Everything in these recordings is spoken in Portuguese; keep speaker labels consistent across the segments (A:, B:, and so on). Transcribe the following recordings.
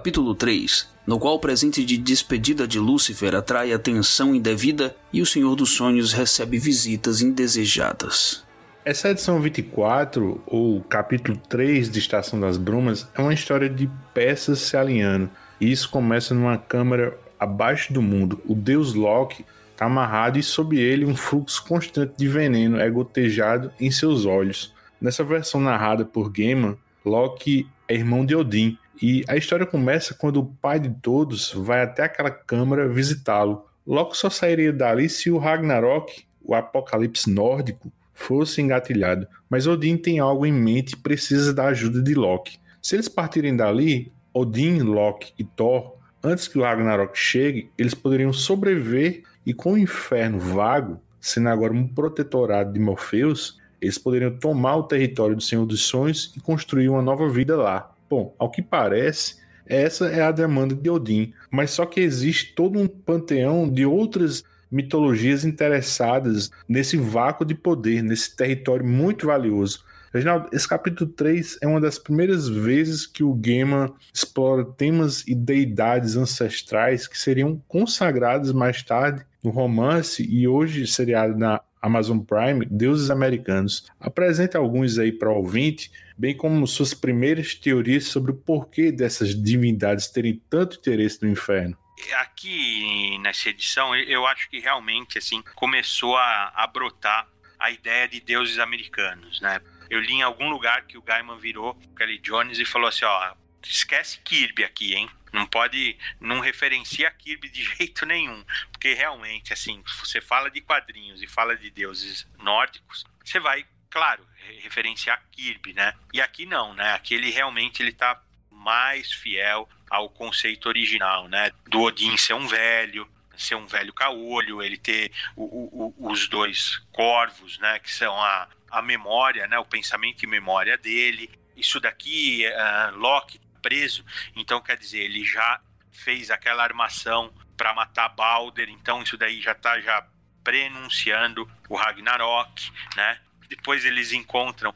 A: Capítulo 3 no qual o presente de despedida de Lúcifer atrai atenção indevida e o Senhor dos Sonhos recebe visitas indesejadas.
B: Essa edição 24, ou capítulo 3 de Estação das Brumas, é uma história de peças se alinhando. E isso começa numa câmara abaixo do mundo. O deus Loki está amarrado e sob ele um fluxo constante de veneno é gotejado em seus olhos. Nessa versão narrada por Gaiman, Loki é irmão de Odin, e a história começa quando o pai de todos vai até aquela câmara visitá-lo. Loki só sairia dali se o Ragnarok, o apocalipse nórdico, fosse engatilhado. Mas Odin tem algo em mente e precisa da ajuda de Loki. Se eles partirem dali, Odin, Loki e Thor, antes que o Ragnarok chegue, eles poderiam sobreviver e com o inferno vago, sendo agora um protetorado de Morpheus, eles poderiam tomar o território do Senhor dos Sonhos e construir uma nova vida lá. Bom, ao que parece, essa é a demanda de Odin, mas só que existe todo um panteão de outras mitologias interessadas nesse vácuo de poder, nesse território muito valioso. Reginaldo, esse capítulo 3 é uma das primeiras vezes que o Gaiman explora temas e deidades ancestrais que seriam consagrados mais tarde no romance e hoje seriado na Amazon Prime, Deuses Americanos. Apresenta alguns aí para o ouvinte bem como suas primeiras teorias sobre o porquê dessas divindades terem tanto interesse no inferno.
C: Aqui nessa edição, eu acho que realmente assim começou a, a brotar a ideia de deuses americanos, né? Eu li em algum lugar que o Gaiman virou Kelly Jones e falou assim, ó, esquece Kirby aqui, hein? Não pode, não referencia Kirby de jeito nenhum, porque realmente, assim, você fala de quadrinhos e fala de deuses nórdicos, você vai claro, referenciar Kirby, né? E aqui não, né? Aqui ele realmente ele tá mais fiel ao conceito original, né? Do Odin ser um velho, ser um velho caolho, ele ter o, o, os dois corvos, né? Que são a, a memória, né? O pensamento e memória dele. Isso daqui, uh, Loki tá preso, então quer dizer, ele já fez aquela armação para matar Balder, então isso daí já tá já prenunciando o Ragnarok, né? Depois eles encontram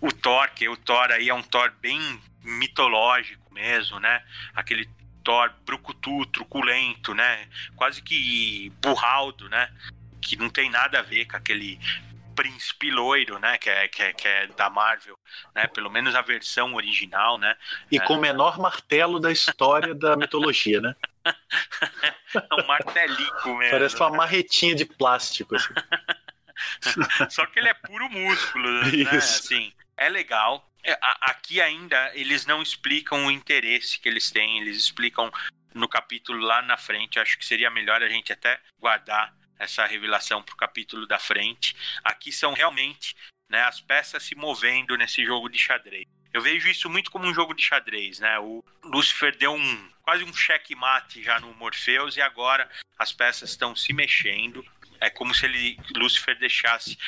C: o Thor, que o Thor aí é um Thor bem mitológico mesmo, né? Aquele Thor brucutu, truculento, né? Quase que burraldo, né? Que não tem nada a ver com aquele príncipe loiro, né? Que é, que é, que é da Marvel, né? Pelo menos a versão original, né?
D: E é. com o menor martelo da história da mitologia, né?
C: é um martelico mesmo.
D: Parece uma marretinha de plástico, assim.
C: Só que ele é puro músculo, né? Assim, é legal. É, aqui ainda eles não explicam o interesse que eles têm, eles explicam no capítulo lá na frente. Acho que seria melhor a gente até guardar essa revelação para o capítulo da frente. Aqui são realmente né, as peças se movendo nesse jogo de xadrez. Eu vejo isso muito como um jogo de xadrez, né? O Lucifer deu um quase um checkmate já no Morpheus e agora as peças estão se mexendo. É como se ele, Lúcifer deixasse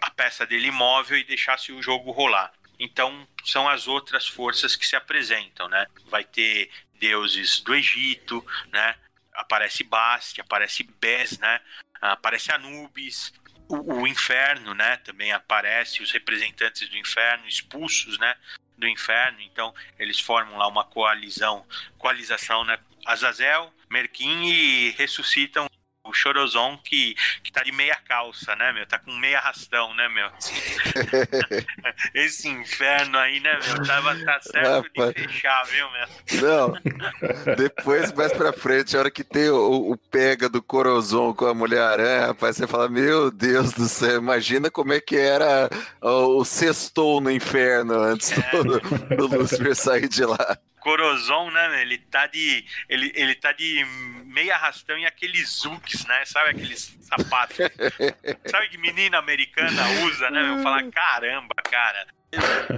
C: a peça dele imóvel e deixasse o jogo rolar. Então, são as outras forças que se apresentam, né? Vai ter deuses do Egito, né? Aparece Bast, aparece Bes, né? Aparece Anubis, o, o, inferno, né? Também aparece os representantes do inferno expulsos, né? Do inferno. Então, eles formam lá uma coalizão, coalização, né? Azazel, Merquim e ressuscitam Chorozon que, que tá de meia calça, né, meu? Tá com meia rastão, né, meu? Esse inferno aí, né, meu? Tava, tá certo Rapaz. de fechar, viu, meu?
E: Não. Depois, mais pra frente, a hora que tem o, o pega do Corozon com a Mulher-Aranha, rapaz, você fala, meu Deus do céu, imagina como é que era o, o sextou no inferno antes é. do, do Lucifer sair de lá.
C: Corozon, né, ele tá de ele, ele tá de meia arrastão e aqueles zuks, né? Sabe aqueles sapatos? sabe que menina americana usa, né? Eu falar, caramba, cara.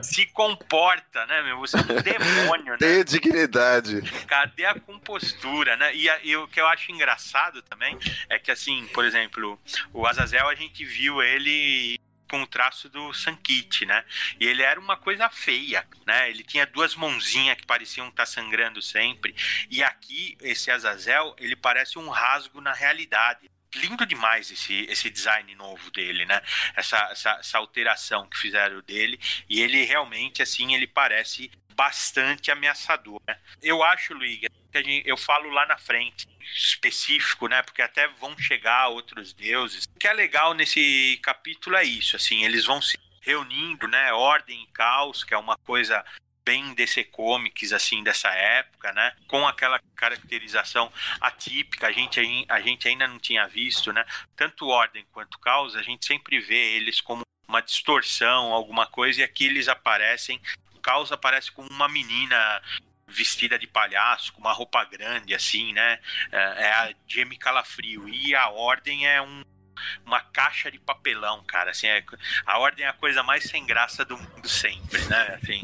C: Se comporta, né, meu? Você é um demônio, né?
E: Tem dignidade.
C: Cadê a compostura, né? E, a, e, o que eu acho engraçado também é que, assim, por exemplo, o Azazel, a gente viu ele com o traço do Sankit, né? E ele era uma coisa feia, né? Ele tinha duas mãozinhas que pareciam estar sangrando sempre. E aqui, esse Azazel, ele parece um rasgo na realidade lindo demais esse, esse design novo dele, né? Essa, essa, essa, alteração que fizeram dele. E ele realmente, assim, ele parece bastante ameaçador. Né? Eu acho, Luiz, que gente, eu falo lá na frente, específico, né? Porque até vão chegar outros deuses. O que é legal nesse capítulo é isso, assim, eles vão se reunindo, né? Ordem e caos, que é uma coisa bem DC Comics, assim, dessa época, né? Com aquela caracterização atípica, a gente, a gente ainda não tinha visto, né? Tanto Ordem quanto Caos, a gente sempre vê eles como uma distorção, alguma coisa, e aqui eles aparecem. O Caos aparece como uma menina vestida de palhaço, com uma roupa grande, assim, né? É, é a Jamie Calafrio. E a Ordem é um uma caixa de papelão, cara. Assim, é, a ordem é a coisa mais sem graça do mundo sempre, né? Assim.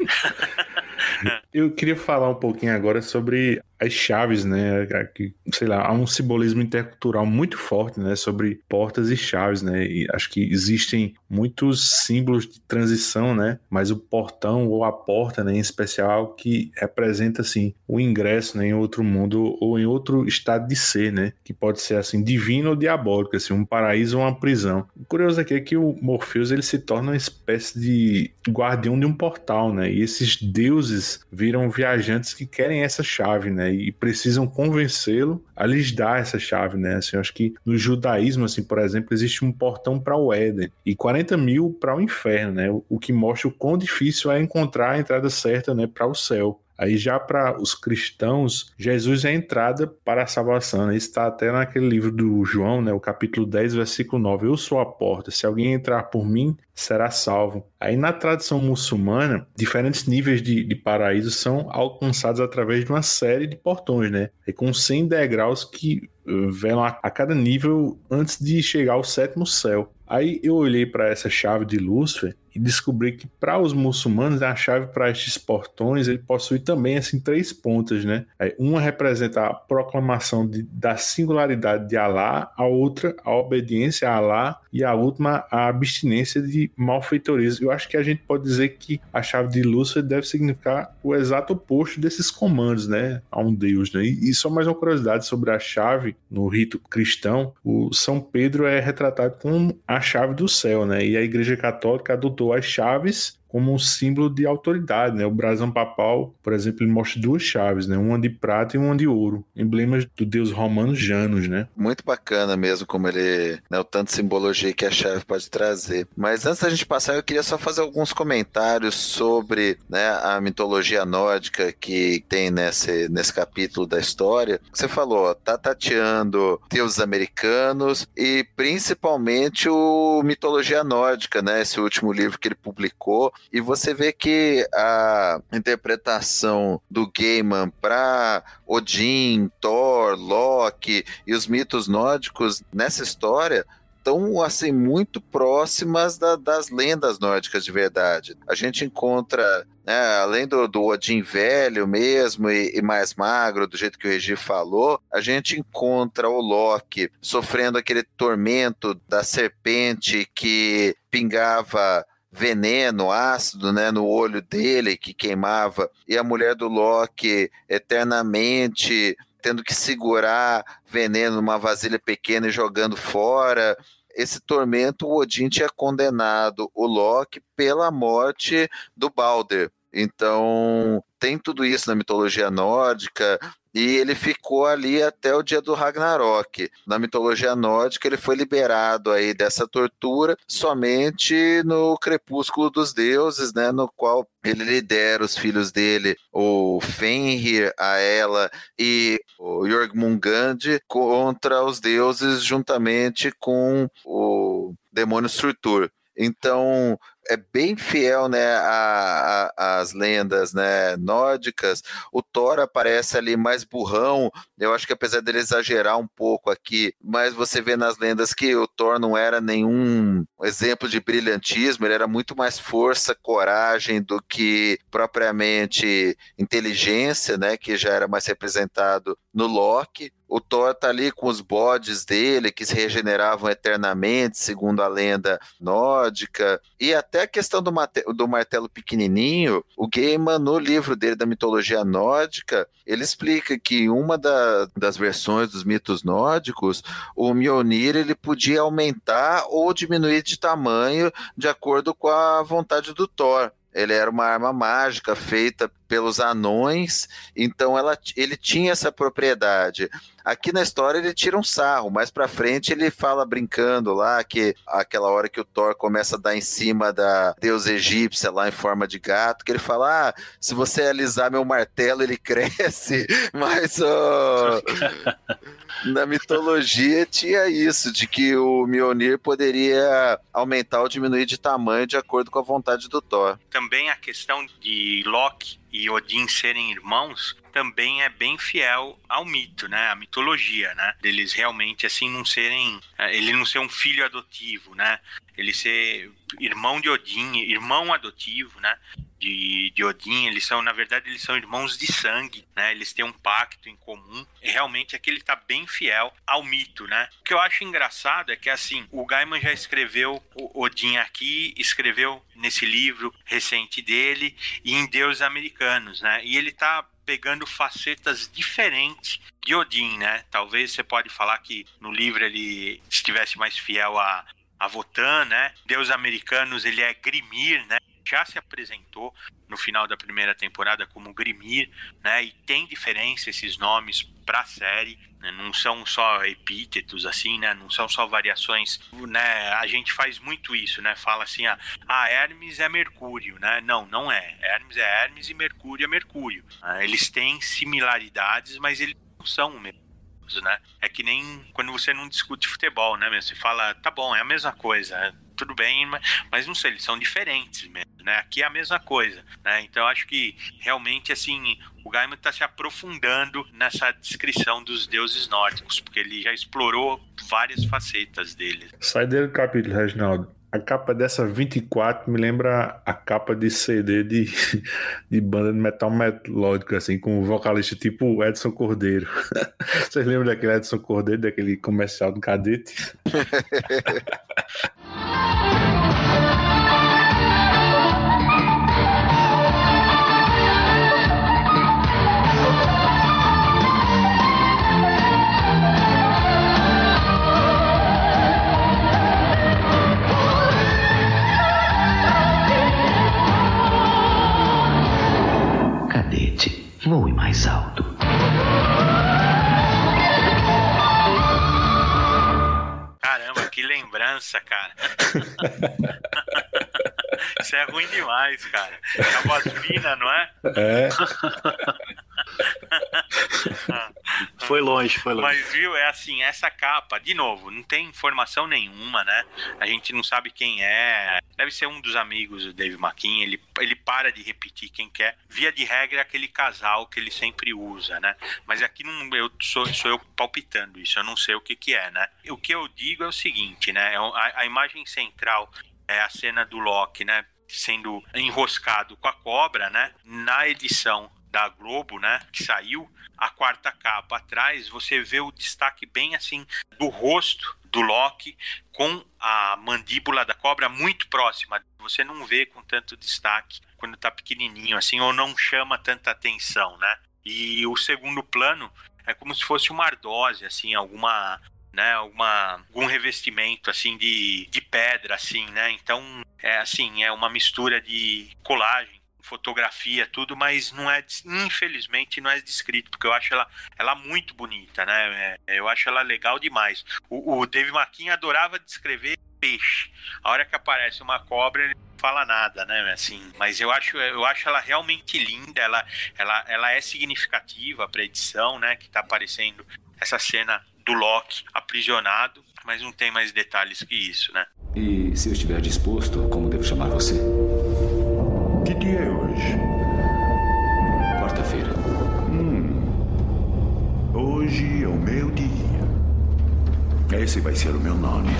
B: Eu queria falar um pouquinho agora sobre as chaves, né? Que, sei lá, há um simbolismo intercultural muito forte, né? Sobre portas e chaves, né? E acho que existem muitos símbolos de transição, né? Mas o portão ou a porta, né, em especial, que representa assim o ingresso né, em outro mundo ou em outro estado de ser, né? Que pode ser assim divino ou diabólico, assim, um paraíso ou uma prisão. O curioso aqui é que o Morpheus ele se torna uma espécie de guardião de um portal, né? E esses deuses viram viajantes que querem essa chave, né? E precisam convencê-lo a lhes dar essa chave, né? Assim, eu acho que no judaísmo, assim, por exemplo, existe um portão para o Éden e 40 mil para o inferno, né? O que mostra o quão difícil é encontrar a entrada certa, né, para o céu. Aí já para os cristãos, Jesus é a entrada para a salvação. Né? Está até naquele livro do João, né? o capítulo 10, versículo 9. Eu sou a porta, se alguém entrar por mim, será salvo. Aí na tradição muçulmana, diferentes níveis de, de paraíso são alcançados através de uma série de portões, né? E com 100 degraus que eh, velam a, a cada nível antes de chegar ao sétimo céu. Aí eu olhei para essa chave de Lúcifer e descobri que para os muçulmanos a chave para estes portões ele possui também assim três pontas, né? Uma representa a proclamação de, da singularidade de Alá, a outra a obediência a Alá e a última a abstinência de malfeitorias. Eu acho que a gente pode dizer que a chave de Lúcifer deve significar o exato oposto desses comandos, né? A um Deus, né? E, e só mais uma curiosidade sobre a chave no rito cristão, o São Pedro é retratado como a chave do céu, né? E a Igreja Católica adotou as chaves como um símbolo de autoridade, né? O brasão papal, por exemplo, ele mostra duas chaves, né? Uma de prata e uma de ouro, emblemas do deus romano Janus, né?
E: Muito bacana mesmo como ele, né, o tanto de simbologia que a chave pode trazer. Mas antes da gente passar, eu queria só fazer alguns comentários sobre, né, a mitologia nórdica que tem nesse, nesse capítulo da história. Você falou, tá tateando deuses americanos e principalmente o mitologia nórdica, né? Esse último livro que ele publicou e você vê que a interpretação do Gaiman para Odin, Thor, Loki e os mitos nórdicos nessa história estão assim muito próximas da, das lendas nórdicas de verdade. A gente encontra, né, além do, do, Odin velho mesmo e, e, mais magro, do jeito que o Regi falou, a gente encontra o Loki sofrendo aquele tormento da serpente que pingava veneno, ácido, né, no olho dele que queimava, e a mulher do Loki eternamente tendo que segurar veneno numa vasilha pequena e jogando fora. Esse tormento, o Odin tinha condenado o Loki pela morte do Balder. Então, tem tudo isso na mitologia nórdica, e ele ficou ali até o dia do Ragnarok. Na mitologia nórdica, ele foi liberado aí dessa tortura somente no crepúsculo dos deuses, né, no qual ele lidera os filhos dele, o Fenrir, a Ela e o Jormungand contra os deuses juntamente com o demônio Surtur. Então, é bem fiel né, às lendas né, nórdicas. O Thor aparece ali mais burrão. Eu acho que apesar dele exagerar um pouco aqui, mas você vê nas lendas que o Thor não era nenhum exemplo de brilhantismo, ele era muito mais força, coragem do que propriamente inteligência, né, que já era mais representado no Loki. O Thor tá ali com os bodes dele que se regeneravam eternamente, segundo a lenda nórdica, e até a questão do, do martelo pequenininho, o Gaiman, no livro dele da mitologia nórdica, ele explica que uma da, das versões dos mitos nórdicos, o Mjolnir ele podia aumentar ou diminuir de tamanho de acordo com a vontade do Thor. ele era uma arma mágica feita pelos anões, então ela, ele tinha essa propriedade. Aqui na história ele tira um sarro, mais pra frente ele fala brincando lá que aquela hora que o Thor começa a dar em cima da deusa egípcia lá em forma de gato, que ele fala: ah, se você alisar meu martelo ele cresce, mas oh, na mitologia tinha isso, de que o Mjolnir poderia aumentar ou diminuir de tamanho de acordo com a vontade do Thor.
C: Também a questão de Loki e Odin serem irmãos também é bem fiel ao mito, né? A mitologia, né? Deles realmente assim não serem, é, ele não ser um filho adotivo, né? Ele ser irmão de Odin, irmão adotivo, né? De, de Odin, eles são, na verdade, eles são irmãos de sangue, né? Eles têm um pacto em comum. E realmente aquele é está bem fiel ao mito, né? O que eu acho engraçado é que, assim, o Gaiman já escreveu o Odin aqui, escreveu nesse livro recente dele e em Deus Americanos, né? E ele está pegando facetas diferentes de Odin, né? Talvez você pode falar que no livro ele estivesse mais fiel a, a Votan, né? Deus Americanos ele é Grimir, né? Já se apresentou no final da primeira temporada como Grimir, né? E tem diferença esses nomes para a série, né? não são só epítetos assim, né? Não são só variações, né? A gente faz muito isso, né? Fala assim, ah, ah Hermes é Mercúrio, né? Não, não é. Hermes é Hermes e Mercúrio é Mercúrio. Ah, eles têm similaridades, mas eles não são o mesmo. Né? É que nem quando você não discute futebol, né? Você fala, tá bom, é a mesma coisa tudo bem, mas, mas não sei, eles são diferentes mesmo, né? Aqui é a mesma coisa, né? Então acho que realmente assim o Gaiman está se aprofundando nessa descrição dos deuses nórdicos, porque ele já explorou várias facetas deles.
B: Sai dele capítulo, Reginaldo. A capa dessa 24 me lembra a capa de CD de, de banda de metal melódico, assim, com um vocalista tipo Edson Cordeiro. Vocês lembram daquele Edson Cordeiro, daquele comercial do cadete?
F: Voe mais alto.
C: Caramba, que lembrança, cara. Isso é ruim demais, cara. É a voz fina, não é?
B: É.
D: foi longe, foi longe.
C: Mas viu, é assim, essa capa, de novo, não tem informação nenhuma, né? A gente não sabe quem é. Deve ser um dos amigos do Dave McKean, ele, ele para de repetir quem quer. Via de regra é aquele casal que ele sempre usa, né? Mas aqui não, eu sou, sou eu palpitando isso, eu não sei o que que é, né? O que eu digo é o seguinte, né? É a, a imagem central é a cena do Loki, né? Sendo enroscado com a cobra, né? Na edição da Globo, né, que saiu, a quarta capa atrás, você vê o destaque bem assim do rosto do Loki com a mandíbula da cobra muito próxima. Você não vê com tanto destaque quando tá pequenininho assim ou não chama tanta atenção, né? E o segundo plano é como se fosse uma ardose, assim, alguma né, alguma, algum revestimento assim de, de pedra assim, né? Então, é assim, é uma mistura de colagem fotografia, tudo, mas não é, infelizmente, não é descrito, porque eu acho ela, ela muito bonita, né? É, eu acho ela legal demais. O, o Dave Maquin adorava descrever peixe. A hora que aparece uma cobra, ele não fala nada, né? Assim, mas eu acho, eu acho ela realmente linda, ela, ela, ela é significativa para edição, né? Que tá aparecendo essa cena do Loki aprisionado, mas não tem mais detalhes que isso, né?
F: E se eu estiver disposto, como devo chamar você?
G: Esse vai ser o meu nome.